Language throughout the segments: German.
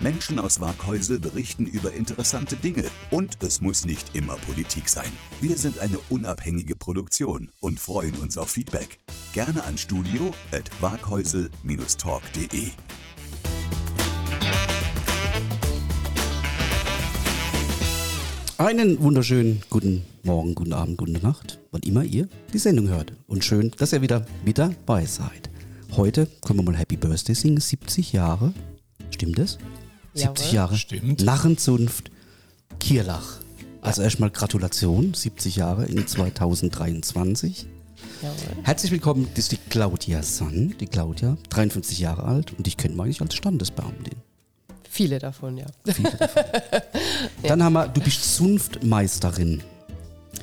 Menschen aus Waghäusel berichten über interessante Dinge und es muss nicht immer Politik sein. Wir sind eine unabhängige Produktion und freuen uns auf Feedback. Gerne an studio at waghäusel-talk.de. Einen wunderschönen guten Morgen, guten Abend, gute Nacht, wann immer ihr die Sendung hört. Und schön, dass ihr wieder mit dabei seid. Heute können wir mal Happy Birthday singen, 70 Jahre. Stimmt es? 70 Jawohl. Jahre. Stimmt. Narrenzunft Kirlach. Also erstmal Gratulation, 70 Jahre in 2023. Jawohl. Herzlich willkommen, das ist die Claudia Sann. Die Claudia, 53 Jahre alt und ich kenne mich eigentlich als Standesbeamtin. Viele davon, ja. Viele davon. Dann haben wir, du bist Zunftmeisterin.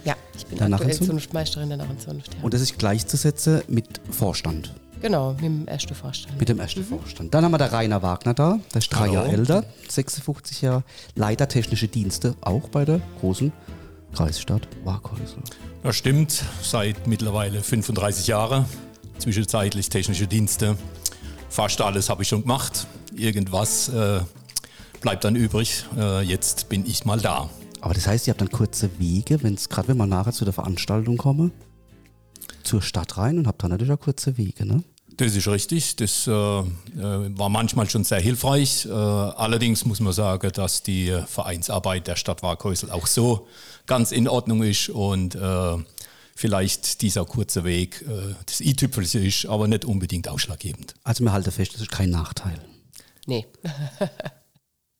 Ja, ich bin aktuell Narrenzunft? Zunftmeisterin der Narrenzunft. Ja. Und das ist gleichzusetzen mit Vorstand, genau, mit dem ersten Vorstand. mit dem ersten Vorstand. Dann haben wir der Rainer Wagner da, der ist drei. Jahre älter, 56 Jahre, Leiter technische Dienste, auch bei der großen Kreisstadt Waghäusel. Das stimmt, seit mittlerweile 35 Jahren. Zwischenzeitlich technische Dienste. Fast alles habe ich schon gemacht. Irgendwas äh, bleibt dann übrig. Äh, jetzt bin ich mal da. Aber das heißt, ihr habt dann kurze Wege, wenn's gerade wenn wir nachher zu der Veranstaltung kommen, zur Stadt rein und habt dann natürlich auch kurze Wege, ne? Das ist richtig. Das äh, äh, war manchmal schon sehr hilfreich. Äh, allerdings muss man sagen, dass die Vereinsarbeit der Stadt Waghäusel auch so ganz in Ordnung ist und äh, vielleicht dieser kurze Weg äh, das i-Tüpfelchen ist, aber nicht unbedingt ausschlaggebend. Also wir halten fest, das ist kein Nachteil. Nee,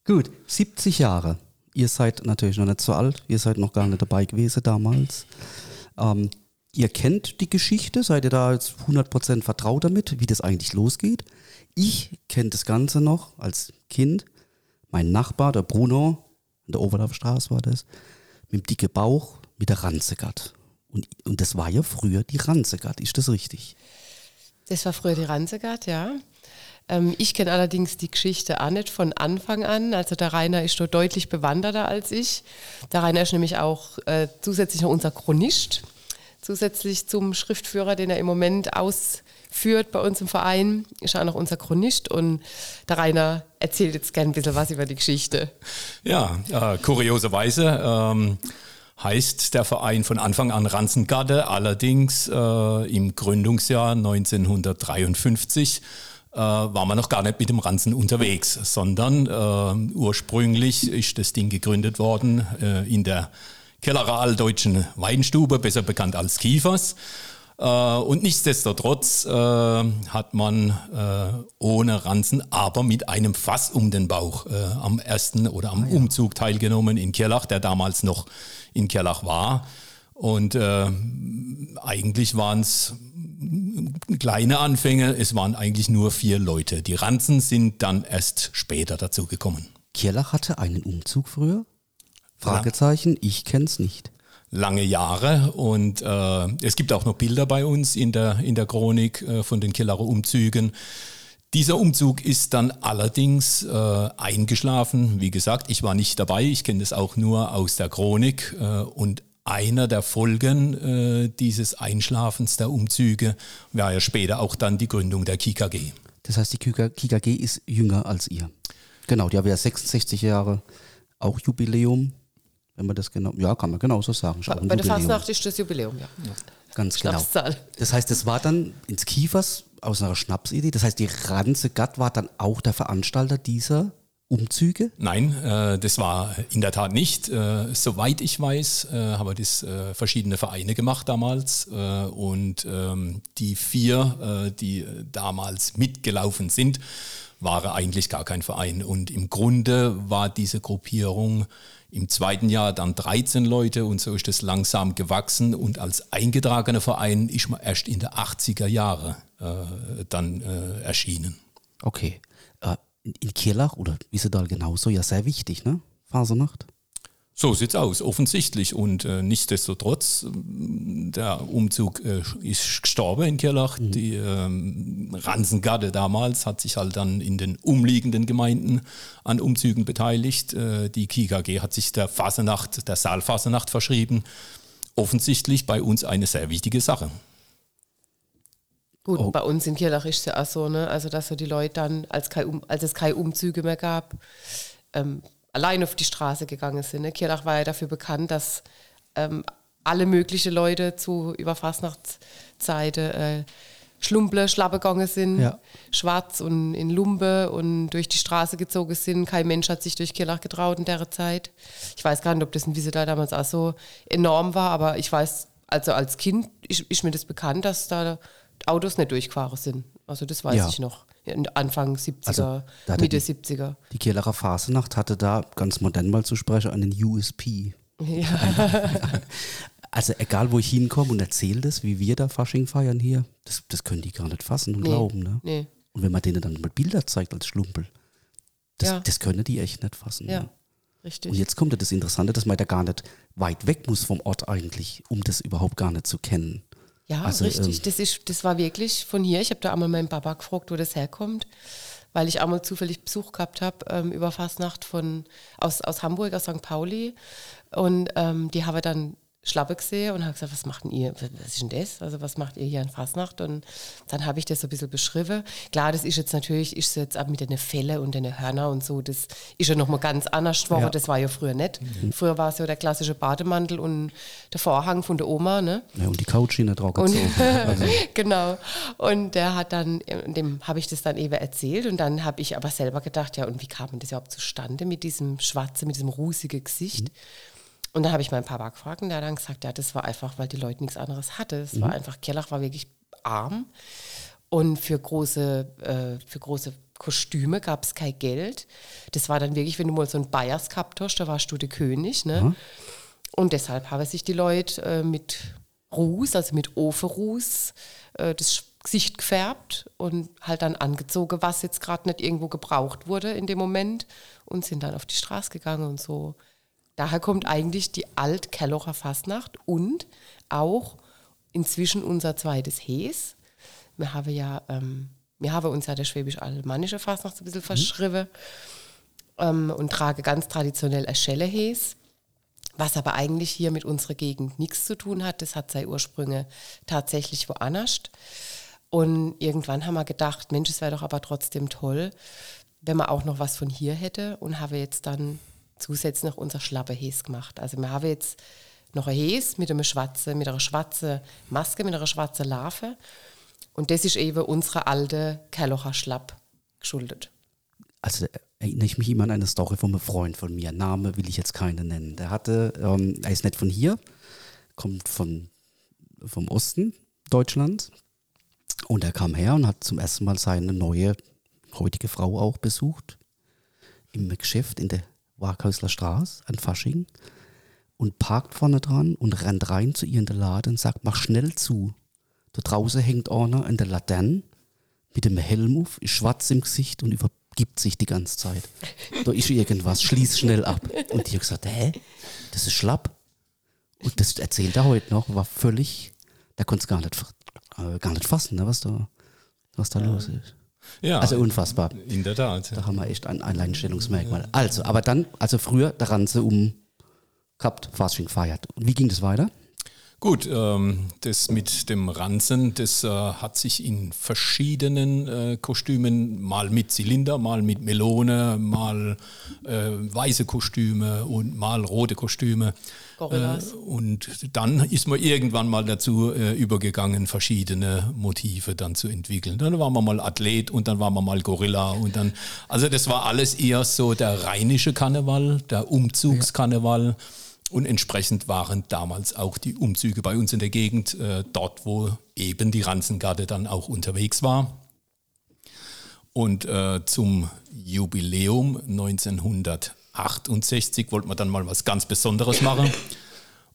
Gut, 70 Jahre. Ihr seid natürlich noch nicht so alt, ihr seid noch gar nicht dabei gewesen damals. Ähm, ihr kennt die Geschichte, seid ihr da jetzt 100% vertraut damit, wie das eigentlich losgeht? Ich kenne das Ganze noch als Kind. Mein Nachbar, der Bruno, in der Oberlaufstraße war das, mit dem dicken Bauch, mit der Ranzegatt. Und, und das war ja früher die Ranzegatt, ist das richtig? das war früher die Ranzegard, ja. Ähm, ich kenne allerdings die Geschichte auch nicht von Anfang an. Also der Rainer ist dort deutlich bewanderter als ich. Der Rainer ist nämlich auch äh, zusätzlich noch unser Chronist. Zusätzlich zum Schriftführer, den er im Moment ausführt bei uns im Verein, ist er auch noch unser Chronist. Und der Rainer erzählt jetzt gern ein bisschen was über die Geschichte. Ja, äh, kurioserweise ähm, heißt der Verein von Anfang an Ranzengarde, allerdings äh, im Gründungsjahr 1953 äh, war man noch gar nicht mit dem Ranzen unterwegs, sondern äh, ursprünglich ist das Ding gegründet worden äh, in der Kellerer Alldeutschen Weinstube, besser bekannt als Kiefers. Äh, und nichtsdestotrotz äh, hat man äh, ohne Ranzen, aber mit einem Fass um den Bauch äh, am ersten oder am Umzug teilgenommen in Kirlach, der damals noch in Kirlach war. Und eigentlich waren es kleine Anfänge, es waren eigentlich nur vier Leute. Die Ranzen sind dann erst später dazu gekommen. Kirlach hatte einen Umzug früher? Fragezeichen, ich kenn's nicht. lange Jahre und äh, es gibt auch noch Bilder bei uns in der, in der Chronik äh, von den Killerer Umzügen. Dieser Umzug ist dann allerdings äh, eingeschlafen. Wie gesagt, ich war nicht dabei, ich kenne das auch nur aus der Chronik äh, und einer der Folgen äh, dieses Einschlafens der Umzüge war ja später auch dann die Gründung der KKG. Das heißt, die KKG ist jünger als ihr. Genau, die haben ja 66 Jahre auch Jubiläum. Wenn man das genau, ja, kann man genauso sagen. Ein Bei der. Fastnacht ist das Jubiläum, ja. Ganz genau. Schnapszahl. Das heißt, es war dann ins Kiefers aus einer Schnapsidee. Das heißt, die Ranze Gatt war dann auch der Veranstalter dieser Umzüge. Nein, äh, das war in der Tat nicht. Äh, soweit ich weiß, äh, haben das äh, verschiedene Vereine gemacht damals. Äh, und ähm, die vier, äh, die damals mitgelaufen sind, waren eigentlich gar kein Verein. Und im Grunde war diese Gruppierung im zweiten Jahr dann 13 Leute und so ist es langsam gewachsen. Und als eingetragener Verein ist man erst in der 80er Jahre äh, dann äh, erschienen. Okay. Äh, in Kirlach oder Wiesedal genauso, ja, sehr wichtig, ne? Fasernacht. So sieht's aus, offensichtlich. Und äh, nichtsdestotrotz, ähm, der Umzug äh, ist gestorben in Kirlach. Mhm. Die ähm, Ransengarde damals hat sich halt dann in den umliegenden Gemeinden an Umzügen beteiligt. Äh, die KIKG hat sich der Fasenacht, der Saalfasenacht verschrieben. Offensichtlich bei uns eine sehr wichtige Sache. Gut, oh. bei uns in Kirlach ist es ja auch so, ne? also dass so die Leute dann, als, kein, als es keine Umzüge mehr gab, ähm, allein auf die Straße gegangen sind. Ne? War ja dafür bekannt, dass ähm, alle möglichen Leute zu über Fastnachtszeit äh, Schlumple, Schlappe gegangen sind, ja. schwarz und in Lumpe und durch die Straße gezogen sind. Kein Mensch hat sich durch Kirlach getraut in der Zeit. Ich weiß gar nicht, ob das in Wiesedal damals auch so enorm war, aber ich weiß, also als Kind ist, ist mir das bekannt, dass da Autos nicht durchgefahren sind. Also das weiß ja. ich noch. Anfang 70er, also, Mitte die, 70er. Die Kieler Phasenacht hatte da, ganz modern mal zu sprechen, einen USP. Ja. also egal, wo ich hinkomme und erzähle das, wie wir da Fasching feiern hier, das, das können die gar nicht fassen und nee, glauben. Ne? Nee. Und wenn man denen dann mal Bilder zeigt als Schlumpel, das, ja. das können die echt nicht fassen. Ja. Ne? Richtig. Und jetzt kommt ja das Interessante, dass man da gar nicht weit weg muss vom Ort eigentlich, um das überhaupt gar nicht zu kennen. Ja, also, richtig. Ähm, das, ist, das war wirklich von hier. Ich habe da einmal meinen Papa gefragt, wo das herkommt, weil ich einmal zufällig Besuch gehabt habe ähm, über Fastnacht von, aus, aus Hamburg, aus St. Pauli. Und ähm, die habe dann Schlappe gesehen und habe gesagt, was macht ihr, was ist denn das? Also was macht ihr hier an Fasnacht? Und dann habe ich das so ein bisschen beschrieben. Klar, das ist jetzt natürlich, ist jetzt ab mit den Felle und den Hörner und so, das ist ja nochmal ganz anders geworden. Ja. Das war ja früher nicht. Mhm. Früher war es ja der klassische Bademantel und der Vorhang von der Oma, ne? Ja, und die Couchine drauf gezogen. also. genau. Und der hat dann, dem habe ich das dann eben erzählt und dann habe ich aber selber gedacht, ja, und wie kam denn das überhaupt zustande mit diesem schwarzen, mit diesem rußigen Gesicht? Mhm. Und dann habe ich meinen Papa gefragt und der hat dann gesagt, ja, das war einfach, weil die Leute nichts anderes hatten. Es mhm. war einfach, Kerlach war wirklich arm. Und für große, äh, für große Kostüme gab es kein Geld. Das war dann wirklich, wenn du mal so ein Bayers gehabt hast, da warst du der König. Ne? Mhm. Und deshalb haben sich die Leute äh, mit Ruß, also mit Oferruß, äh, das Gesicht gefärbt und halt dann angezogen, was jetzt gerade nicht irgendwo gebraucht wurde in dem Moment und sind dann auf die Straße gegangen und so Daher kommt eigentlich die Alt-Kellocher Fastnacht und auch inzwischen unser zweites Hes. Wir haben ja, ähm, wir haben uns ja der schwäbisch-alemannische Fastnacht so ein bisschen mhm. verschrieben ähm, und trage ganz traditionell ein Schellehes, was aber eigentlich hier mit unserer Gegend nichts zu tun hat. Das hat seine Ursprünge tatsächlich woanders. Und irgendwann haben wir gedacht, Mensch, es wäre doch aber trotzdem toll, wenn man auch noch was von hier hätte und habe jetzt dann zusätzlich noch unser schlappe Häs gemacht. Also wir haben jetzt noch ein Häs mit, einem schwarzen, mit einer schwarzen Maske, mit einer schwarzen Larve. Und das ist eben unsere alte Kerlocher Schlapp geschuldet. Also erinnere ich mich immer an eine Story von einem Freund von mir. Name will ich jetzt keinen nennen. Der hatte, ähm, er ist nicht von hier, kommt von, vom Osten Deutschlands. Und er kam her und hat zum ersten Mal seine neue, heutige Frau auch besucht. Im Geschäft in der Waghäusler Straße an Fasching und parkt vorne dran und rennt rein zu ihr in den Laden und sagt, mach schnell zu. Da draußen hängt einer in der Laterne mit dem Helm auf, ist schwarz im Gesicht und übergibt sich die ganze Zeit. Da ist irgendwas, schließ schnell ab. Und die hat gesagt, hä? Das ist schlapp. Und das erzählt er heute noch, war völlig, der konnte es gar nicht, äh, gar nicht fassen, ne, was da, was da ja. los ist. Ja, also unfassbar. In der Tat. Da haben wir echt ein Alleinstellungsmerkmal. Also, aber dann, also früher der Ranze um gehabt, Fasting feiert. Und wie ging das weiter? Gut, ähm, das mit dem Ranzen, das äh, hat sich in verschiedenen äh, Kostümen, mal mit Zylinder, mal mit Melone, mal äh, weiße Kostüme und mal rote Kostüme. Gorillas. Und dann ist man irgendwann mal dazu übergegangen, verschiedene Motive dann zu entwickeln. Dann waren wir mal Athlet und dann waren wir mal Gorilla und dann, also das war alles eher so der rheinische Karneval, der Umzugskarneval. Ja. Und entsprechend waren damals auch die Umzüge bei uns in der Gegend, äh, dort wo eben die Ranzengarde dann auch unterwegs war. Und äh, zum Jubiläum 1968 wollte man dann mal was ganz Besonderes machen.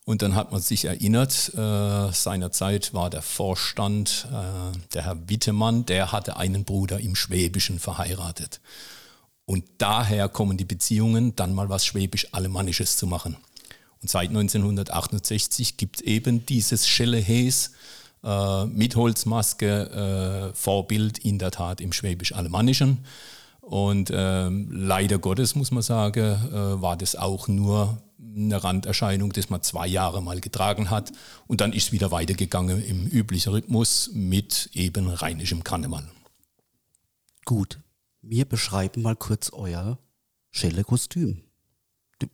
Und dann hat man sich erinnert, äh, seinerzeit war der Vorstand, äh, der Herr Wittemann, der hatte einen Bruder im Schwäbischen verheiratet. Und daher kommen die Beziehungen, dann mal was Schwäbisch-Alemannisches zu machen. Und seit 1968 gibt es eben dieses Schellehäs äh, mit Holzmaske, äh, Vorbild in der Tat im Schwäbisch-Alemannischen. Und ähm, leider Gottes, muss man sagen, äh, war das auch nur eine Randerscheinung, das man zwei Jahre mal getragen hat. Und dann ist es wieder weitergegangen im üblichen Rhythmus mit eben rheinischem Karneval. Gut, wir beschreiben mal kurz euer Schelle-Kostüm.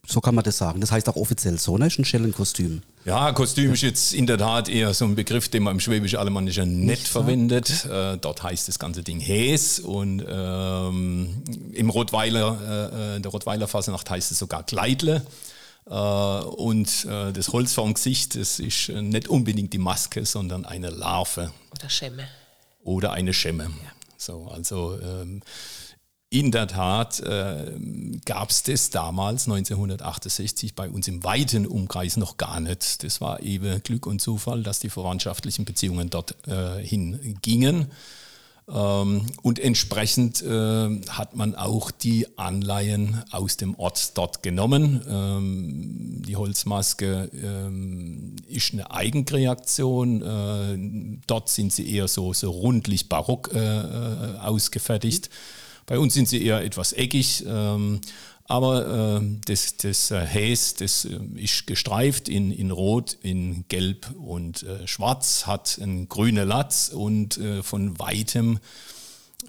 So kann man das sagen. Das heißt auch offiziell so, ne? Ist ein Schellenkostüm. Ja, Kostüm ist jetzt in der Tat eher so ein Begriff, den man im Schwäbisch-Alemannischen nicht verwendet. Äh, dort heißt das ganze Ding Häs und ähm, im Rottweiler, äh, der Rottweiler Fasenacht heißt es sogar Kleidle. Äh, und äh, das Holz vorm Gesicht, das ist nicht unbedingt die Maske, sondern eine Larve. Oder Schemme. Oder eine Schemme. Ja. So, also ähm, in der Tat äh, gab es das damals, 1968, bei uns im weiten Umkreis noch gar nicht. Das war eben Glück und Zufall, dass die verwandtschaftlichen Beziehungen dort äh, hingingen. Ähm, und entsprechend äh, hat man auch die Anleihen aus dem Ort dort genommen. Ähm, die Holzmaske ähm, ist eine Eigenkreation. Äh, dort sind sie eher so, so rundlich barock äh, äh ausgefertigt. Mhm bei uns sind sie eher etwas eckig. Ähm, aber äh, das, das äh, Häs, das äh, ist gestreift in, in Rot, in Gelb und äh, Schwarz, hat einen grünen Latz und äh, von weitem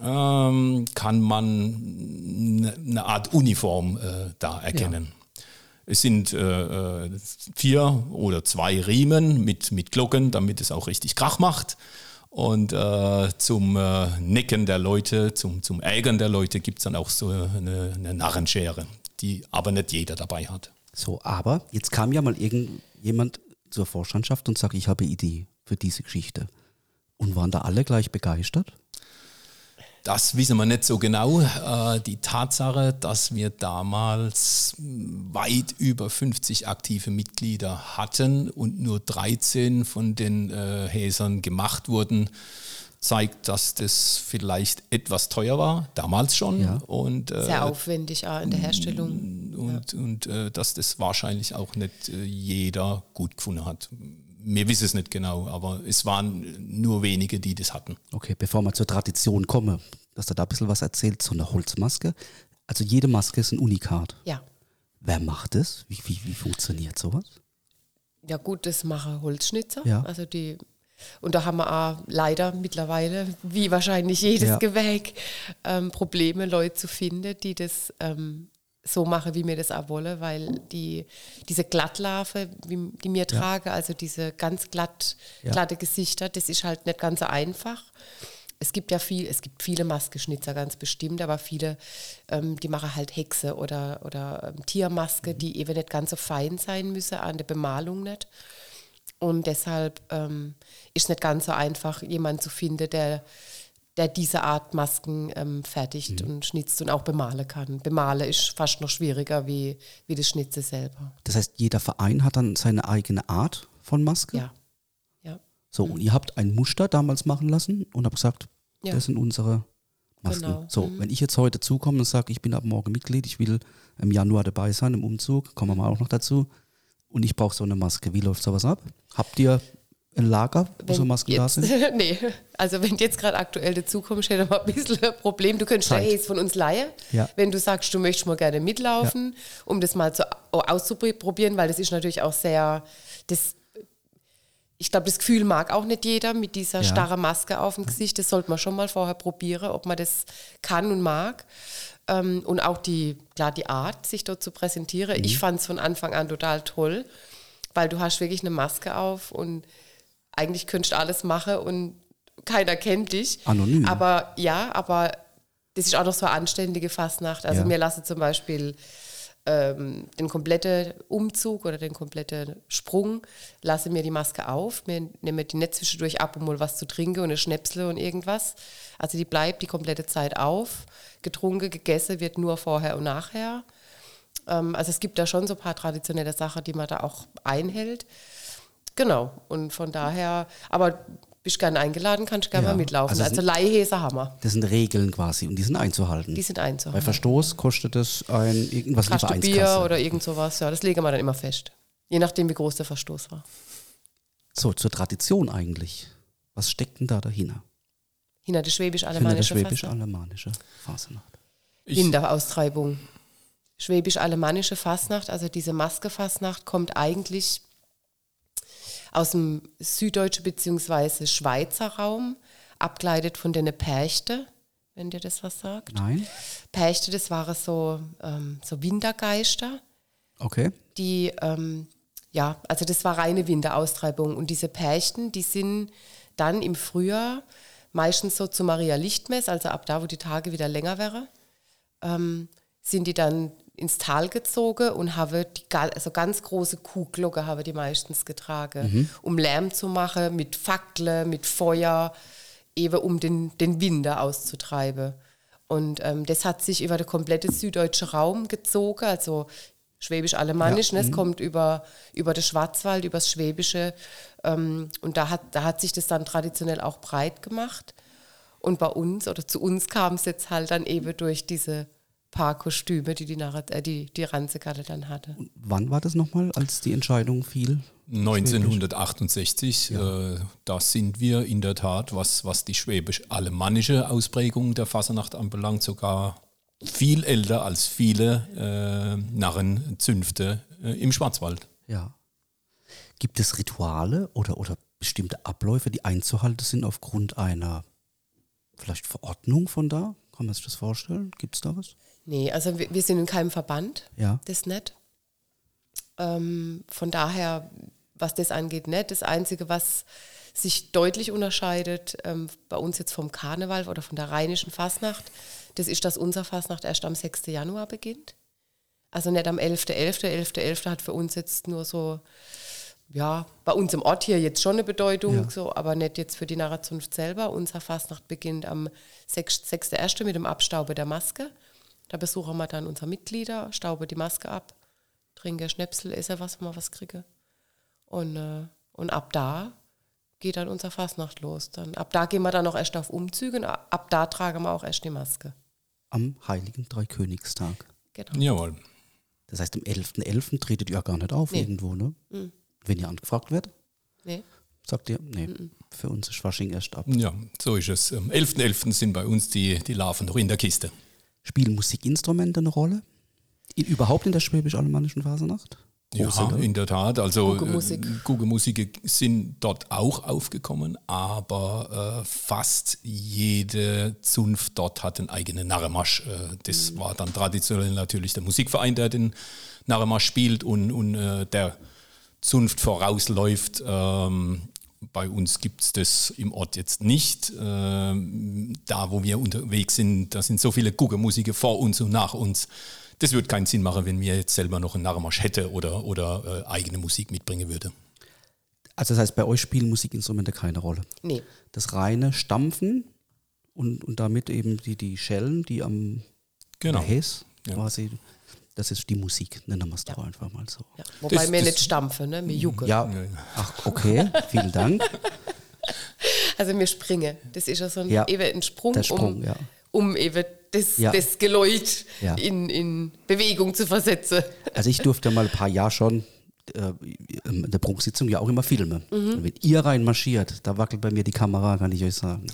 ähm, kann man eine Art Uniform äh, da erkennen. Ja. Es sind vier oder zwei Riemen mit, mit Glocken, damit es auch richtig Krach macht. Und äh, zum äh, Necken der Leute, zum, zum Ärgern der Leute gibt es dann auch so eine, eine Narrenschere, die aber nicht jeder dabei hat. So, aber jetzt kam ja mal irgendjemand zur Vorstandschaft und sagte, ich habe Idee für diese Geschichte. Und waren da alle gleich begeistert? Das wissen wir nicht so genau. Äh, die Tatsache, dass wir damals weit über 50 aktive Mitglieder hatten und nur 13 von den äh, Häsern gemacht wurden, zeigt, dass das vielleicht etwas teuer war, damals schon. Ja. Und, äh, Sehr aufwendig auch in der Herstellung. Und, ja. und äh, dass das wahrscheinlich auch nicht äh, jeder gut gefunden hat wir wissen es nicht genau, aber es waren nur wenige, die das hatten. Okay, bevor wir zur Tradition kommen, dass du da ein bisschen was erzählt, so eine Holzmaske. Also jede Maske ist ein Unikat. Ja. Wer macht das? Wie, wie, wie funktioniert sowas? Ja gut, das machen Holzschnitzer. Ja. Also die und da haben wir auch leider mittlerweile, wie wahrscheinlich jedes ja. Gewerk, ähm, Probleme, Leute zu finden, die das ähm, so mache, wie mir das auch wolle, weil die, diese Glattlarve, wie, die mir ja. trage, also diese ganz glatt, ja. glatte Gesichter, das ist halt nicht ganz so einfach. Es gibt ja viel, es gibt viele Maskeschnitzer ganz bestimmt, aber viele, ähm, die machen halt Hexe oder, oder ähm, Tiermaske, mhm. die eben nicht ganz so fein sein müssen, an der Bemalung nicht. Und deshalb ähm, ist es nicht ganz so einfach, jemanden zu finden, der der diese Art Masken ähm, fertigt mhm. und schnitzt und auch bemalen kann. Bemalen ist fast noch schwieriger wie, wie das Schnitzen selber. Das heißt, jeder Verein hat dann seine eigene Art von Maske? Ja. ja. So, mhm. und ihr habt ein Muster damals machen lassen und habt gesagt, ja. das sind unsere Masken. Genau. So, mhm. wenn ich jetzt heute zukomme und sage, ich bin ab morgen Mitglied, ich will im Januar dabei sein im Umzug, kommen wir mal auch noch dazu, und ich brauche so eine Maske, wie läuft sowas ab? Habt ihr ein Lager, wo so Masken jetzt, da sind? nee, also wenn jetzt gerade aktuell dazukommst, hätte man ein bisschen ein Problem. Du könntest Zeit. hey, von uns leihen, ja. wenn du sagst, du möchtest mal gerne mitlaufen, ja. um das mal zu, auszuprobieren, weil das ist natürlich auch sehr, das, ich glaube, das Gefühl mag auch nicht jeder mit dieser ja. starren Maske auf dem Gesicht. Das sollte man schon mal vorher probieren, ob man das kann und mag. Ähm, und auch die, klar, die Art, sich dort zu präsentieren. Mhm. Ich fand es von Anfang an total toll, weil du hast wirklich eine Maske auf und eigentlich könntest du alles machen und keiner kennt dich. Anonym. Aber ja, aber das ist auch noch so eine anständige Fastnacht. Also ja. mir lasse zum Beispiel ähm, den kompletten Umzug oder den kompletten Sprung, lasse mir die Maske auf, mir nehme die nicht zwischendurch ab, um mal was zu trinken und eine Schnäpsle und irgendwas. Also die bleibt die komplette Zeit auf. Getrunken, gegessen wird nur vorher und nachher. Ähm, also es gibt da schon so ein paar traditionelle Sachen, die man da auch einhält. Genau. Und von daher, aber bist gerne eingeladen, kannst gerne ja. mal mitlaufen. Also, also Leihhäser haben wir. Das sind Regeln quasi und die sind einzuhalten. Die sind einzuhalten. Bei Verstoß kostet das ein irgendwas Kaste Bier oder irgend sowas, ja, das legen wir dann immer fest. Je nachdem, wie groß der Verstoß war. So, zur Tradition eigentlich. Was steckt denn da dahinter? Hinter der schwäbisch-alemannische Fastnacht. schwäbisch-alemannische Fasnacht. Ich, Winteraustreibung. Schwäbisch-alemannische Fastnacht, also diese Maske-Fastnacht, kommt eigentlich aus dem süddeutschen bzw. Schweizer Raum, abgeleitet von den Perchte, wenn dir das was sagt. Nein? Perchte, das waren so, ähm, so Wintergeister, Okay. die, ähm, ja, also das war reine Winteraustreibung. Und diese Perchten, die sind dann im Frühjahr meistens so zu Maria Lichtmess, also ab da, wo die Tage wieder länger wären, ähm, sind die dann ins Tal gezogen und haben die also ganz große Kuhglocke haben die meistens getragen, um Lärm zu machen, mit Fackeln, mit Feuer, eben um den, den Winter auszutreiben. Und ähm, das hat sich über den kompletten süddeutschen Raum gezogen, also Schwäbisch-Alemannisch, ne? es kommt über, über den Schwarzwald, über das Schwäbische. Ähm, und da hat, da hat sich das dann traditionell auch breit gemacht. Und bei uns oder zu uns kam es jetzt halt dann eben durch diese paar Kostüme, die die, Narrat äh, die, die Ranzegatte dann hatte. Wann war das nochmal, als die Entscheidung fiel? 1968, äh, da sind wir in der Tat, was, was die schwäbisch-alemannische Ausprägung der Fasnacht anbelangt, sogar viel älter als viele äh, Narrenzünfte äh, im Schwarzwald. Ja. Gibt es Rituale oder, oder bestimmte Abläufe, die einzuhalten sind aufgrund einer vielleicht Verordnung von da? Kann man sich das vorstellen? Gibt es da was? Nee, also wir, wir sind in keinem Verband, Ja. das nicht. Ähm, von daher, was das angeht, nicht. Das Einzige, was sich deutlich unterscheidet, ähm, bei uns jetzt vom Karneval oder von der rheinischen Fasnacht, das ist, dass unser Fasnacht erst am 6. Januar beginnt. Also nicht am 11.11. 11.11. hat für uns jetzt nur so, ja, bei uns im Ort hier jetzt schon eine Bedeutung, Ja. so, aber nicht jetzt für die Narrazunft selber. Unser Fastnacht beginnt am 6. 6.1. mit dem Abstauben der Maske. Da besuchen wir dann unsere Mitglieder, stauben die Maske ab, trinken Schnäpsel, essen was, wenn wir was kriegen. Und, äh, und ab da geht dann unser Fastnacht los. Dann, ab da gehen wir dann auch erst auf Umzüge und ab da tragen wir auch erst die Maske. Am Heiligen Dreikönigstag. Genau. Jawohl. Das heißt, am 11.11. tretet ihr ja gar nicht auf Nee. irgendwo, ne? Wenn ihr angefragt werdet, Nee. sagt ihr, nee, für uns ist Fasching erst ab. Ja, so ist es. Am 11.11. sind bei uns die, die Larven noch in der Kiste. Spielen Musikinstrumente eine Rolle? In, überhaupt in der schwäbisch-alemannischen Fasnacht? Ja, Große, ne? in der Tat. Also äh, Gugemusik sind dort auch aufgekommen, aber äh, fast jede Zunft dort hat einen eigenen Narremasch. Äh, das war dann traditionell natürlich der Musikverein, der den Narremasch spielt und, und äh, der Zunft vorausläuft. Ähm, bei uns gibt es das im Ort jetzt nicht. Ähm, da, wo wir unterwegs sind, da sind so viele Guckermusiker vor uns und nach uns. Das würde keinen Sinn machen, wenn wir jetzt selber noch einen Narrmarsch hätte oder, oder äh, eigene Musik mitbringen würde. Also das heißt, bei euch spielen Musikinstrumente keine Rolle. Nee. Das reine Stampfen und, und damit eben die, die Schellen, die am Genau. Häs Ja. quasi, das ist die Musik, nennen wir es doch einfach mal so. Ja. Wobei Das- wir das- nicht stampfen, ne? wir jucken. Ja, ach, okay, vielen Dank. Also wir springen. Das ist ja so ein, Ja, eben ein Sprung, der Sprung, um, ja. um eben das, Ja. das Geläut Ja. in, in Bewegung zu versetzen. Also ich durfte mal ein paar Jahre schon äh, in der Prunksitzung ja auch immer filmen. Und wenn ihr reinmarschiert, da wackelt bei mir die Kamera, kann ich euch sagen.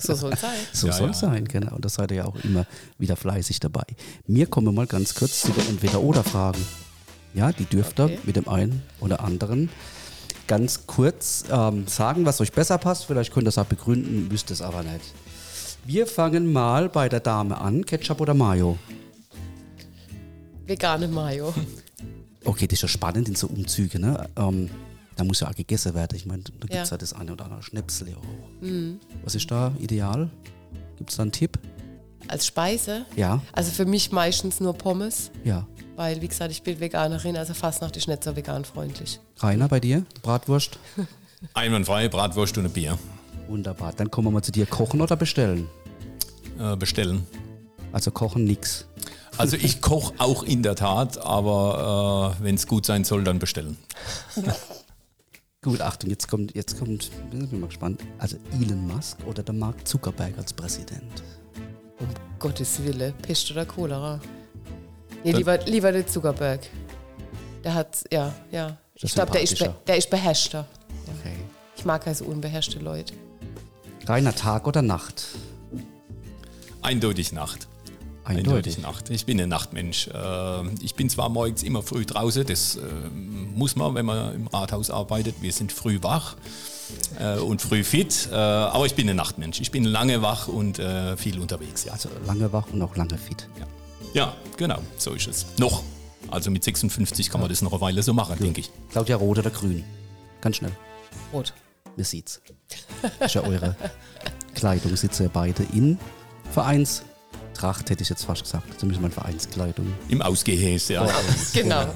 So soll es sein. So Ja, soll ja. es sein, genau. Und da seid ihr ja auch immer wieder fleißig dabei. Mir kommen mal ganz kurz zu den Entweder-Oder-Fragen. Ja, die dürft ihr Okay. mit dem einen oder anderen ganz kurz ähm, sagen, was euch besser passt. Vielleicht könnt ihr es auch begründen, müsst es aber nicht. Wir fangen mal bei der Dame an. Ketchup oder Mayo? Vegane Mayo. Okay, das ist ja spannend in so Umzügen. Ne? Ähm, da muss ja auch gegessen werden. Ich meine, da gibt es Ja. ja. das eine oder andere Schnäpsel auch. Was ist da ideal? Gibt es da einen Tipp? Als Speise? Ja, Also für mich meistens nur Pommes, ja. weil, wie gesagt, ich bin Veganerin, also Fastnacht ist nicht so veganfreundlich. Rainer, bei dir? Bratwurst? Einwandfrei, Bratwurst und ein Bier. Wunderbar. Dann kommen wir mal zu dir. Kochen oder bestellen? Äh, bestellen. Also kochen nix. Also ich koche auch in der Tat, aber äh, wenn es gut sein soll, dann bestellen. Gut, Achtung, jetzt kommt, jetzt kommt, bin ich mal gespannt. Also Elon Musk oder der Mark Zuckerberg als Präsident? Um Gottes Wille, Pest oder Cholera. Nee, lieber, lieber der Zuckerberg. Der hat, ja, ja. Das Ich glaube, der, ist be- sympathischer. der ist beherrschter. Okay. Ich mag also unbeherrschte Leute. Reiner Tag oder Nacht? Eindeutig Nacht. Eindeutig. Nacht. Ich bin ein Nachtmensch. Äh, Ich bin zwar morgens immer früh draußen, das äh, muss man, wenn man im Rathaus arbeitet. Wir sind früh wach äh, und früh fit, äh, aber ich bin ein Nachtmensch. Ich bin lange wach und äh, viel unterwegs. Ja. Also lange wach und auch lange fit. Ja. ja, genau, so ist es. Noch. Also mit 56 kann man das noch eine Weile so machen, denke ich. Claudia rot oder grün? Ganz schnell. Rot. Mir sieht's. Ist ja eure Kleidung, sitzt ihr beide in Vereinstracht, hätte ich jetzt fast gesagt. Zumindest mal Vereinskleidung. Im Ausgehäs, ja. Genau.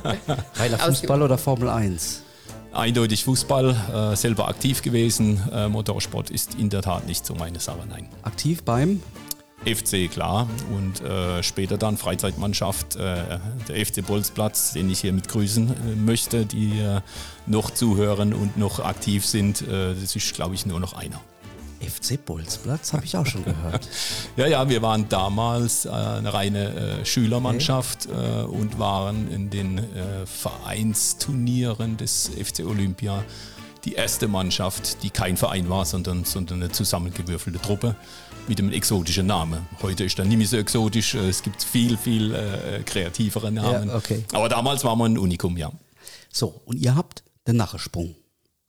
Reiner Ausge- Fußball oder Formel 1? Eindeutig Fußball, äh, selber aktiv gewesen. Äh, Motorsport ist in der Tat nicht so meine Sache, nein. Aktiv beim FC, klar. Und äh, später dann Freizeitmannschaft, äh, der FC Bolzplatz, den ich hier mit grüßen äh, möchte, die äh, noch zuhören und noch aktiv sind. Äh, das ist, glaube ich, nur noch einer. FC Bolzplatz, habe ich auch schon gehört. Ja, ja, wir waren damals äh, eine reine äh, Schülermannschaft äh, und waren in den Vereinsturnieren des FC Olympia die erste Mannschaft, die kein Verein war, sondern, sondern eine zusammengewürfelte Truppe mit einem exotischen Namen. Heute ist er nicht mehr so exotisch, es gibt viel, viel kreativere Namen. Ja, okay. Aber damals war man ein Unikum, ja. So, und ihr habt den Nachsprung.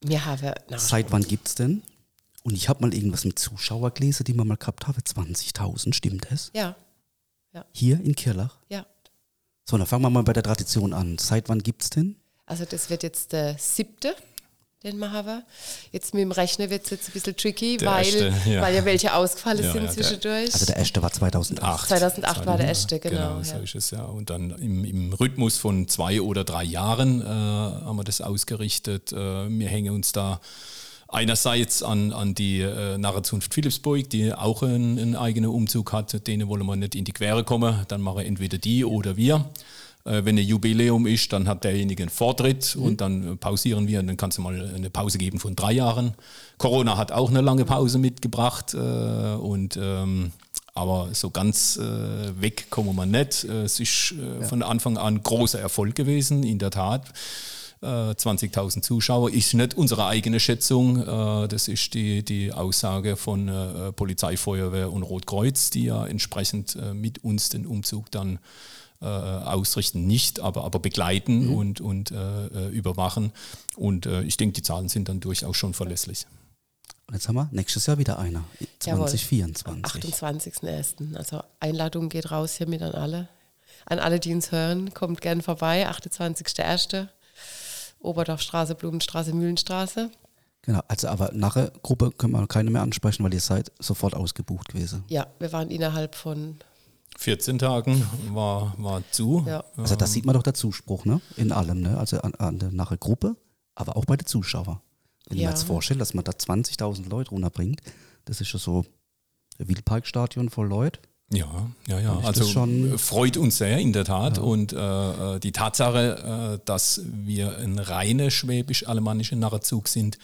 Wir haben nach Seit wann gibt's denn? Und ich habe mal irgendwas mit Zuschauer gelesen, die wir mal gehabt haben. 20.000, stimmt es? Ja, Hier in Kirlach? ja. So, dann fangen wir mal bei der Tradition an. Seit wann gibt's denn? Also das wird jetzt der siebte, den wir haben. Jetzt mit dem Rechnen wird es jetzt ein bisschen tricky, Der weil, erste, ja. weil ja welche ausgefallen Ja, sind ja, der- zwischendurch. Also der erste war 2008. 2008 war der erste, genau, so ja. ist es ja. Und dann im, im Rhythmus von zwei oder drei Jahren äh, haben wir das ausgerichtet. Äh, wir hängen uns da einerseits an, an die äh, Narrenzunft Philipsburg, die auch einen, einen eigenen Umzug hat. Denen wollen wir nicht in die Quere kommen. Dann machen entweder die oder wir. Äh, wenn ein Jubiläum ist, dann hat derjenige einen Vortritt und dann pausieren wir und dann kannst du mal eine Pause geben von drei Jahren. Corona hat auch eine lange Pause mitgebracht äh, und ähm, aber so ganz äh, weg kommen wir nicht. Äh, Es ist äh, von Anfang an großer Erfolg gewesen, in der Tat. Äh, 20.000 Zuschauer ist nicht unsere eigene Schätzung. Äh, das ist die, die Aussage von äh, Polizei, Feuerwehr und Rotkreuz, die ja entsprechend äh, mit uns den Umzug dann äh, ausrichten, nicht, aber, aber begleiten und, und äh, überwachen. Und äh, ich denke, die Zahlen sind dann durchaus schon verlässlich. Und jetzt haben wir nächstes Jahr wieder einer. Jawohl. 2024. 28.01. Also Einladung geht raus hiermit an alle. An alle, die uns hören, kommt gern vorbei. 28.01. Oberdorfstraße, Blumenstraße, Mühlenstraße. Genau, also aber nachher Gruppe können wir keine mehr ansprechen, weil ihr seid sofort ausgebucht gewesen. Ja, wir waren innerhalb von 14 Tagen war, war zu. Ja. Also da sieht man doch der Zuspruch, ne? In allem, ne? Also an, an der nachher Gruppe, aber auch bei den Zuschauern. Wenn ich Ja. mir jetzt vorstelle, dass man da 20.000 Leute runterbringt, das ist schon so ein Wildparkstadion voll Leute. Ja, ja, ja. Also äh, freut uns sehr in der Tat. Und äh, äh, die Tatsache, äh, dass wir ein reiner schwäbisch-alemannischer Narrenzug sind,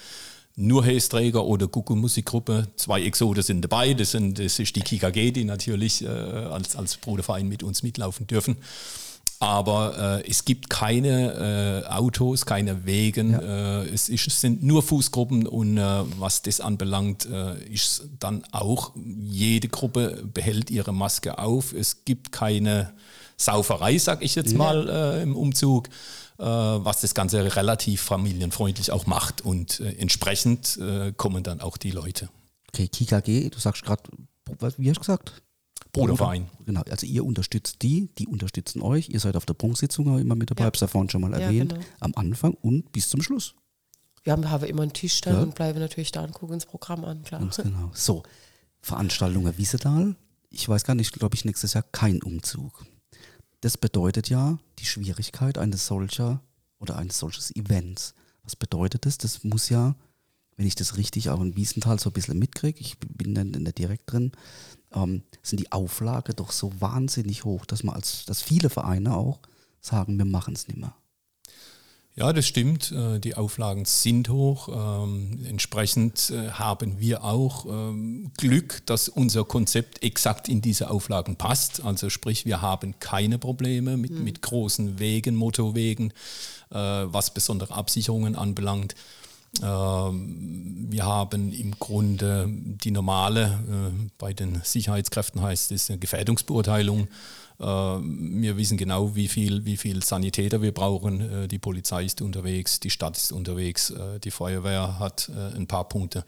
nur Hästräger oder Gucku-Musikgruppe, zwei Exote sind dabei. Das, sind, das ist die KKG, die natürlich äh, als, als Bruderverein mit uns mitlaufen dürfen. Aber äh, es gibt keine äh, Autos, keine Wegen. Äh, es, ist, es sind nur Fußgruppen und äh, was das anbelangt, äh, ist dann auch, jede Gruppe behält ihre Maske auf. Es gibt keine Sauferei, sag ich jetzt mal, äh, im Umzug, was das Ganze relativ familienfreundlich auch macht. Und entsprechend kommen dann auch die Leute. Okay, KKG, du sagst gerade, wie hast du gesagt? Bruderverein. Genau, also ihr unterstützt die, die unterstützen euch. Ihr seid auf der Prunksitzung auch immer mit dabei, Ja. hab's ja vorhin schon mal Ja, erwähnt. genau. Am Anfang und bis zum Schluss. Wir haben, haben immer einen Tisch dann Ja. und bleiben natürlich da und gucken uns Programm an, klar. Ganz genau. So, Veranstaltungen Wiesedal. Ich weiß gar nicht, glaube ich, nächstes Jahr kein Umzug. Das bedeutet ja die Schwierigkeit eines solcher oder eines solches Events. Was bedeutet das? Das muss ja, wenn ich das richtig auch in Wiesenthal so ein bisschen mitkriege, ich bin dann in der direkt drin, ähm, sind die Auflage doch so wahnsinnig hoch, dass man als, dass viele Vereine auch sagen, wir machen es nicht mehr. Ja, das stimmt. Äh, die Auflagen sind hoch. Ähm, entsprechend äh, haben wir auch ähm, Glück, dass unser Konzept exakt in diese Auflagen passt. Also sprich, wir haben keine Probleme mit, mhm. mit großen Wegen, Motorwegen, äh, was besondere Absicherungen anbelangt. Wir haben im Grunde die normale, bei den Sicherheitskräften heißt es eine Gefährdungsbeurteilung. Äh, wir wissen genau, wie viel, wie viel Sanitäter wir brauchen. Äh, die Polizei ist unterwegs, die Stadt ist unterwegs, äh, die Feuerwehr hat ein paar Punkte.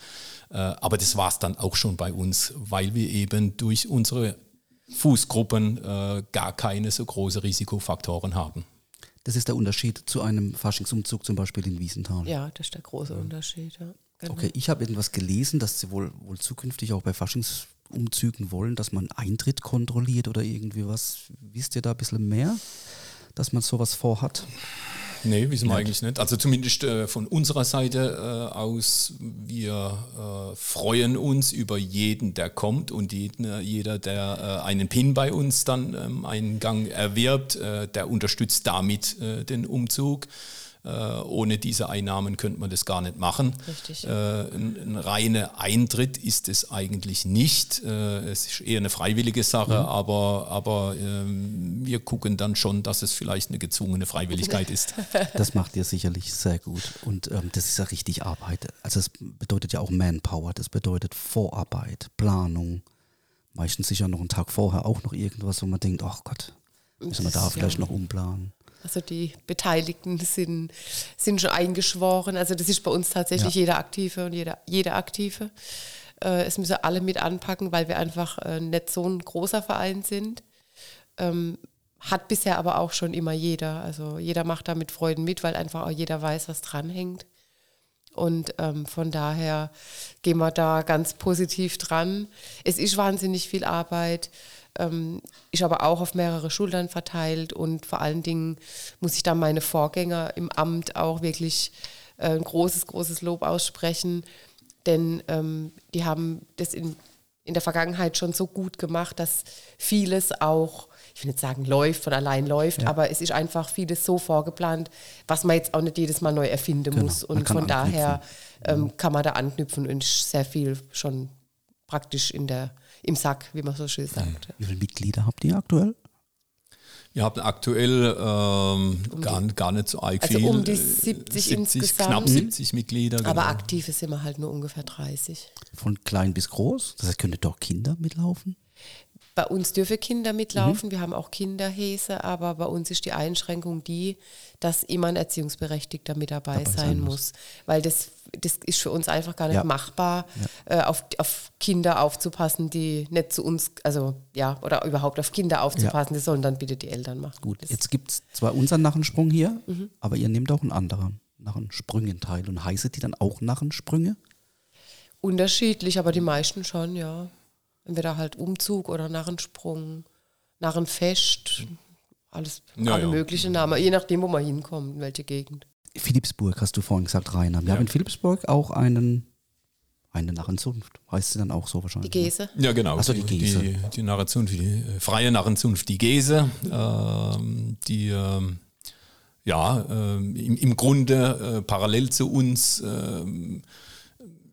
Aber das war es dann auch schon bei uns, weil wir eben durch unsere Fußgruppen gar keine so großen Risikofaktoren haben. Das ist der Unterschied zu einem Faschingsumzug zum Beispiel in Wiesenthal. Ja, das ist der große Unterschied. Ja. Genau. Okay, ich habe irgendwas gelesen, dass Sie wohl, wohl zukünftig auch bei Faschings Umzügen wollen, dass man Eintritt kontrolliert oder irgendwie was. Wisst ihr da ein bisschen mehr, dass man sowas vorhat? Nee, wissen wir eigentlich nicht. Also zumindest äh, von unserer Seite äh, aus, wir äh, freuen uns über jeden, der kommt und jeden, äh, jeder, der äh, einen PIN bei uns dann ähm, einen Gang erwirbt, äh, der unterstützt damit den Umzug. Äh, ohne diese Einnahmen könnte man das gar nicht machen. Richtig. Äh, ein, ein reiner Eintritt ist es eigentlich nicht. Äh, es ist eher eine freiwillige Sache, mhm. aber, aber ähm, wir gucken dann schon, dass es vielleicht eine gezwungene Freiwilligkeit ist. Das macht ihr sicherlich sehr gut. Und ähm, das ist ja richtig Arbeit. Also es bedeutet ja auch Manpower, das bedeutet Vorarbeit, Planung. Meistens sicher noch einen Tag vorher auch noch irgendwas, wo man denkt, ach Gott, müssen wir da vielleicht ja. noch umplanen. Also die Beteiligten sind, sind schon eingeschworen. Also das ist bei uns tatsächlich ja. jeder Aktive und jeder, jeder Aktive. Äh, es müssen alle mit anpacken, weil wir einfach äh, nicht so ein großer Verein sind. Ähm, hat bisher aber auch schon immer jeder. Also jeder macht da mit Freuden mit, weil einfach auch jeder weiß, was dranhängt. Und ähm, von daher gehen wir da ganz positiv dran. Es ist wahnsinnig viel Arbeit ähm, ist aber auch auf mehrere Schultern verteilt und vor allen Dingen muss ich da meine Vorgänger im Amt auch wirklich äh, ein großes, großes Lob aussprechen, denn ähm, die haben das in, in der Vergangenheit schon so gut gemacht, dass vieles auch ich will nicht sagen läuft, von allein läuft, ja. aber es ist einfach vieles so vorgeplant, was man jetzt auch nicht jedes Mal neu erfinden genau. muss. Und von daher ähm, kann man da anknüpfen und sehr viel schon praktisch in der im Sack, wie man so schön sagt. Wie viele Mitglieder habt ihr aktuell? Wir haben aktuell ähm, um gar, gar nicht so arg also viel. Um die 70, 70 insgesamt. Knapp 70 Mitglieder. Genau. Aber aktive sind wir halt nur ungefähr 30. Von klein bis groß? Das heißt, können doch Kinder mitlaufen? Bei uns dürfen Kinder mitlaufen, mhm. wir haben auch Kinderhäse, aber bei uns ist die Einschränkung die, dass immer ein Erziehungsberechtigter mit dabei, dabei sein, sein muss. muss. Weil das, das ist für uns einfach gar nicht ja. machbar, ja. Äh, auf, auf Kinder aufzupassen, die nicht zu uns, also ja, oder überhaupt auf Kinder aufzupassen, ja. das sollen dann bitte die Eltern machen. Gut, das jetzt gibt es zwar unseren Narrensprung hier, mhm. aber ihr nehmt auch einen anderen Narrensprüngen teil und heißet die dann auch Narrensprünge? Unterschiedlich, aber die meisten schon, ja. Entweder halt Umzug oder Narrensprung, Narrenfest, alles, ja, alle ja. möglichen Namen, je nachdem, wo man hinkommt, in welche Gegend. Philipsburg hast du vorhin gesagt, Rainer. Wir ja. haben in Philipsburg auch einen, eine Narrenzunft. Heißt sie dann auch so wahrscheinlich? Die Gese. Ne? Ja, genau. Achso, die Gese. Die, die Narrenzunft, die äh, freie Narrenzunft, die Gese, ähm, die ähm, ja äh, im, im, Grunde äh, parallel zu uns ähm,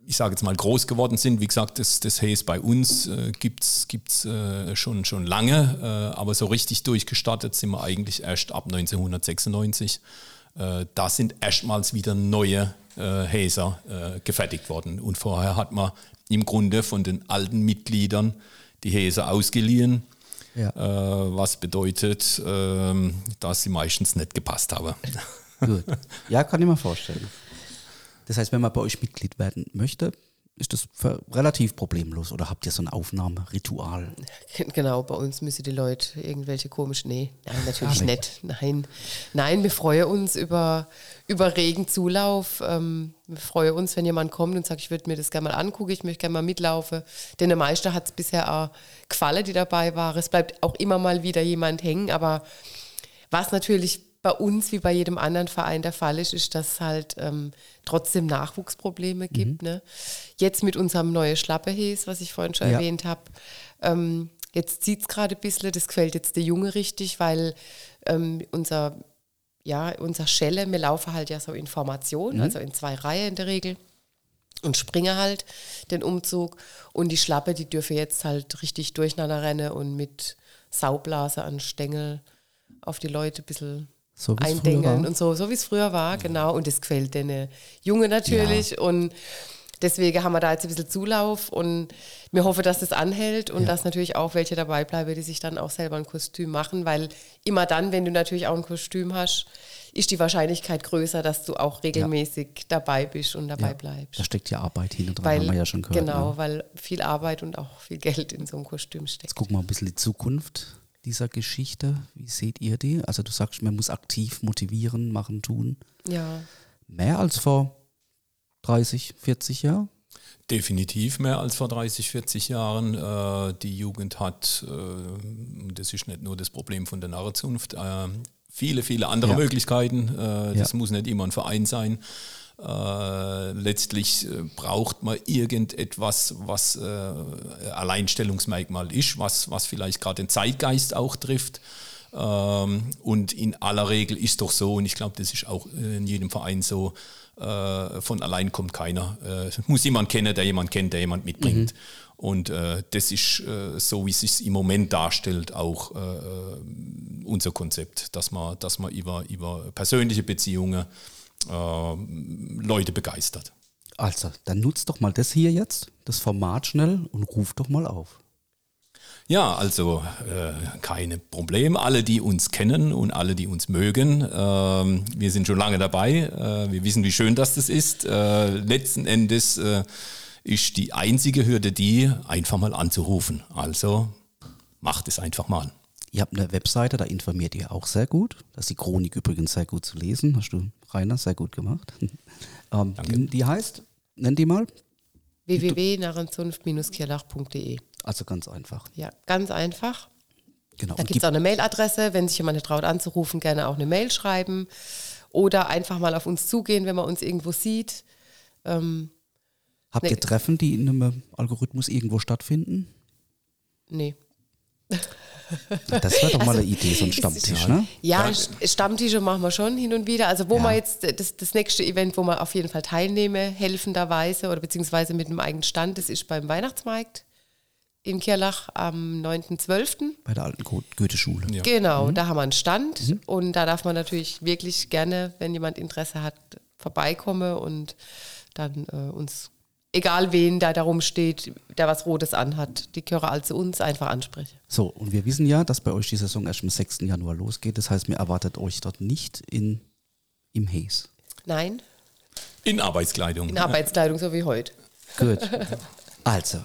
ich sage jetzt mal, groß geworden sind. Wie gesagt, das, das Haze bei uns äh, gibt es äh, schon, schon lange, äh, aber so richtig durchgestartet sind wir eigentlich erst ab 1996. Äh, da sind erstmals wieder neue äh, Hazer äh, gefertigt worden. Und vorher hat man im Grunde von den alten Mitgliedern die Häser ausgeliehen. Ja. Was bedeutet, ähm, dass sie meistens nicht gepasst haben. Gut. Ja, kann ich mir vorstellen. Das heißt, wenn man bei euch Mitglied werden möchte, ist das relativ problemlos oder habt ihr so ein Aufnahmeritual? Genau, bei uns müssen die Leute irgendwelche komischen, nee, nein, natürlich nicht. Nein, nein, wir freuen uns über, über regen Zulauf. Ähm, wir freuen uns, wenn jemand kommt und sagt, ich würde mir das gerne mal angucken, ich möchte gerne mal mitlaufen. Denn der Meister hat es bisher auch gefallen, die dabei waren. Es bleibt auch immer mal wieder jemand hängen, aber was natürlich bei uns wie bei jedem anderen Verein der Fall ist, ist, dass es halt ähm, trotzdem Nachwuchsprobleme gibt. Mhm. Ne? Jetzt mit unserem neuen Schlappehes, was ich vorhin schon ja. erwähnt habe, ähm, jetzt zieht es gerade ein bisschen, das gefällt jetzt der Junge richtig, weil ähm, unser ja, unser Schelle, wir laufen halt ja so in Formation, also in zwei Reihen in der Regel und springe halt den Umzug. Und die Schlappe, die dürfe jetzt halt richtig durcheinander rennen und mit Saublase an Stängel auf die Leute ein bisschen So eindengeln und so, so wie es früher war, genau. Und das gefällt den Junge natürlich. Und deswegen haben wir da jetzt ein bisschen Zulauf und wir hoffen, dass das anhält und Ja. dass natürlich auch welche dabei bleiben, die sich dann auch selber ein Kostüm machen, weil immer dann, wenn du natürlich auch ein Kostüm hast, ist die Wahrscheinlichkeit größer, dass du auch regelmäßig dabei bist und dabei Ja, bleibst. Da steckt ja Arbeit hinten dran, Weil, haben wir ja schon gehört. genau, Ne? weil viel Arbeit und auch viel Geld in so einem Kostüm steckt. Jetzt gucken wir ein bisschen die Zukunft dieser Geschichte. Wie seht ihr die? Also du sagst, man muss aktiv motivieren, machen, tun. Ja, Mehr als vor 30, 40 Jahren? Definitiv mehr als vor 30, 40 Jahren. Äh, die Jugend hat, äh, und das ist nicht nur das Problem von der Narrenzunft, äh, viele, viele andere Ja. Möglichkeiten. Äh, das Ja. muss nicht immer ein Verein sein. Äh, letztlich äh, braucht man irgendetwas, was äh, Alleinstellungsmerkmal ist, was, was vielleicht gerade den Zeitgeist auch trifft. Ähm, und in aller Regel ist doch so, und ich glaube, das ist auch in jedem Verein so, äh, von allein kommt keiner. Äh, es muss jemand kennen, der jemand kennt, der jemand mitbringt. Und äh, das ist äh, so, wie es sich im Moment darstellt, auch äh, äh, unser Konzept, dass man, dass man über, über persönliche Beziehungen äh, Leute begeistert. Also, dann nutzt doch mal das hier jetzt, das Format schnell und ruft doch mal auf. Ja, also äh, keine Probleme. Alle, die uns kennen und alle, die uns mögen, ähm, wir sind schon lange dabei. Äh, wir wissen, wie schön das, das ist. Äh, letzten Endes äh, ist die einzige Hürde die, einfach mal anzurufen. Also macht es einfach mal. Ihr habt eine Webseite, da informiert ihr auch sehr gut. Da ist die Chronik übrigens sehr gut zu lesen. Hast du, Rainer, sehr gut gemacht. ähm, die, die heißt, nenn die mal. www.narrenzunft-kirlach.de. Also ganz einfach. Ja, ganz einfach. Genau. Da gibt es auch eine Mailadresse, wenn sich jemand nicht traut anzurufen, gerne auch eine Mail schreiben oder einfach mal auf uns zugehen, wenn man uns irgendwo sieht. Ähm, habt nee. ihr Treffen, die in einem Algorithmus irgendwo stattfinden? nee. Das wäre doch mal eine Idee, so ein Stammtisch, ne? Ja, St- Stammtische machen wir schon hin und wieder. Also wo wir jetzt das, das nächste Event, wo wir auf jeden Fall teilnehme, helfenderweise oder beziehungsweise mit einem eigenen Stand, das ist beim Weihnachtsmarkt in Kirlach am 9.12. Bei der alten Go- Goethe-Schule. Ja. Genau, da haben wir einen Stand und da darf man natürlich wirklich gerne, wenn jemand Interesse hat, vorbeikommen und dann äh, uns, egal wen da darum steht, der was Rotes anhat, die gehören all zu uns, einfach ansprechen. So, und wir wissen ja, dass bei euch die Saison erst am 6. Januar losgeht. Das heißt, mir erwartet euch dort nicht in, im Haze. Nein, In Arbeitskleidung. in Arbeitskleidung so wie heute. Gut. Also,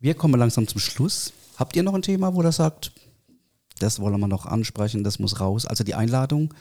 wir kommen langsam zum Schluss. Habt ihr noch ein Thema, wo ihr sagt, das wollen wir noch ansprechen, das muss raus? Also die Einladung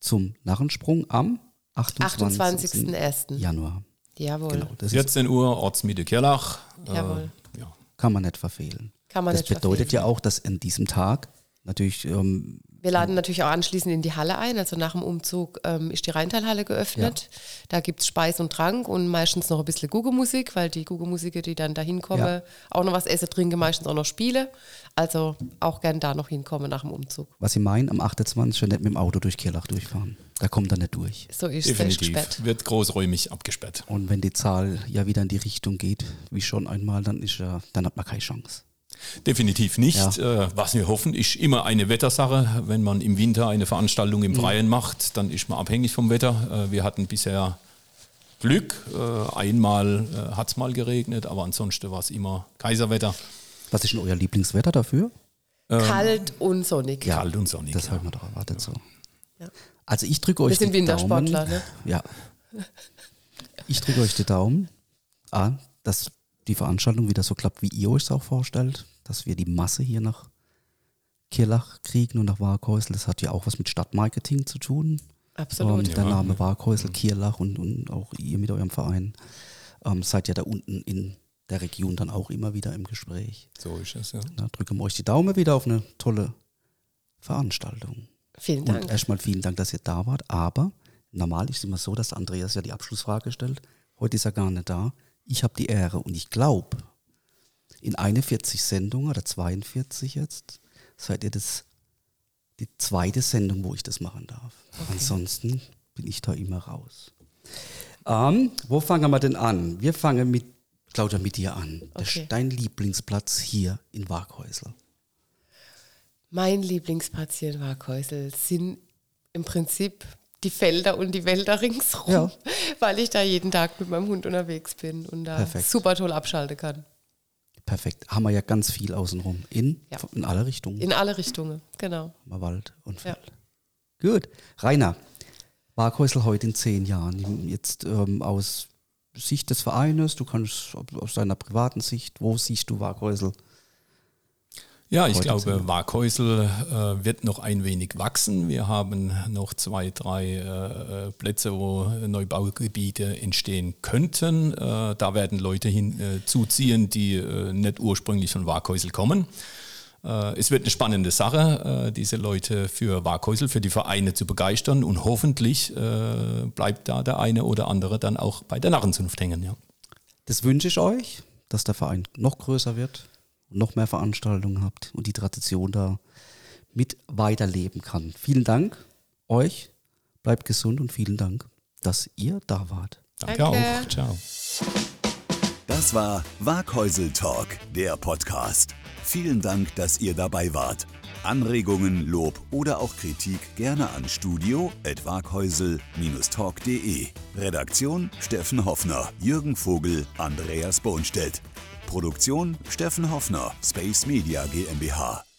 zum Narrensprung am 28. 28.01. Januar. Jawohl. Genau, das ist, 14 Uhr, Ortsmitte Kirlach. Äh, Jawohl. ja. kann man nicht verfehlen. Kann man das nicht bedeutet verfehlen. ja auch, dass an diesem Tag natürlich ähm, Wir laden natürlich auch anschließend in die Halle ein. Also nach dem Umzug ähm, ist die Rheintalhalle geöffnet. Da gibt es Speis und Trank und meistens noch ein bisschen Gugemusik, weil die Gugemusiker, die dann da hinkommen, Ja. auch noch was essen, trinken, meistens auch noch Spiele. Also auch gern da noch hinkommen nach dem Umzug. was ich meine, am 28. nicht mit dem Auto durch Kirlach durchfahren. Da kommt er nicht durch. So ist es Definitiv. gesperrt. Wird großräumig abgesperrt. Und wenn die Zahl ja wieder in die Richtung geht, wie schon einmal, dann ist ja, dann hat man keine Chance. Definitiv nicht. Äh, was wir hoffen, ist immer eine Wettersache. Wenn man im Winter eine Veranstaltung im Freien macht, dann ist man abhängig vom Wetter. Äh, wir hatten bisher Glück. Äh, einmal hat es mal geregnet, aber ansonsten war es immer Kaiserwetter. Was ist denn euer Lieblingswetter dafür? Kalt und sonnig. Kalt und sonnig. Das ja. haben wir doch erwartet so. Ja. Also ich drücke euch Wir sind die Wintersportler, Daumen. ne? Ja. Ich drücke euch die Daumen. A, dass die Veranstaltung wieder so klappt, wie ihr euch es auch vorstellt. Dass wir die Masse hier nach Kirlach kriegen und nach Warkhäusl. Das hat ja auch was mit Stadtmarketing zu tun. Absolut. Ähm, der Name Warkhäusl, Kirlach und, und auch ihr mit eurem Verein ähm, seid ja da unten in der Region dann auch immer wieder im Gespräch. So ist es, ja. Da drücken wir euch die Daumen wieder auf eine tolle Veranstaltung. Vielen Und Dank. erstmal vielen Dank, dass ihr da wart. Aber normal ist es immer so, dass Andreas ja die Abschlussfrage stellt. Heute ist er gar nicht da. Ich habe die Ehre und ich glaube, in 41 Sendungen oder 42 jetzt seid ihr das die zweite Sendung, wo ich das machen darf. Ansonsten bin ich da immer raus. Ähm, wo fangen wir denn an? Wir fangen mit Claudia mit dir an. Okay. Der, dein Lieblingsplatz hier in Waghäusel. Mein Lieblingsplatz hier in Waghäusel sind im Prinzip die Felder und die Wälder ringsrum, Ja. weil ich da jeden Tag mit meinem Hund unterwegs bin und da Perfekt. super toll abschalten kann. Perfekt. Haben wir ja ganz viel außenrum. In, Ja. in alle Richtungen. In alle Richtungen, genau. Mal Wald und Ja. Feld. Gut. Rainer, Waghäusel heute in zehn Jahren. Jetzt ähm, aus Sicht des Vereines, du kannst aus deiner privaten Sicht, wo siehst du Waghäusel? Ja, ich glaube, zehn. Waghäusel äh, wird noch ein wenig wachsen. Wir haben noch zwei, drei äh, äh, Plätze, wo Neubaugebiete entstehen könnten. Äh, da werden Leute hinzuziehen, die äh, nicht ursprünglich von Waghäusel kommen. Äh, es wird eine spannende Sache, äh, diese Leute für Waghäusel, für die Vereine zu begeistern und hoffentlich äh, bleibt da der eine oder andere dann auch bei der Narrenzunft hängen. Ja. Das wünsche ich euch, dass der Verein noch größer wird, noch mehr Veranstaltungen habt und die Tradition da mit weiterleben kann. Vielen Dank euch, bleibt gesund und vielen Dank, dass ihr da wart. Danke, Danke. auch. Ciao. Das war Waghäusel Talk, der Podcast. Vielen Dank, dass ihr dabei wart. Anregungen, Lob oder auch Kritik gerne an studio.waghäusel-talk.de. Redaktion Steffen Hoffner, Jürgen Vogel, Andreas Bohnstedt. Produktion Steffen Hoffner, Space Media GmbH.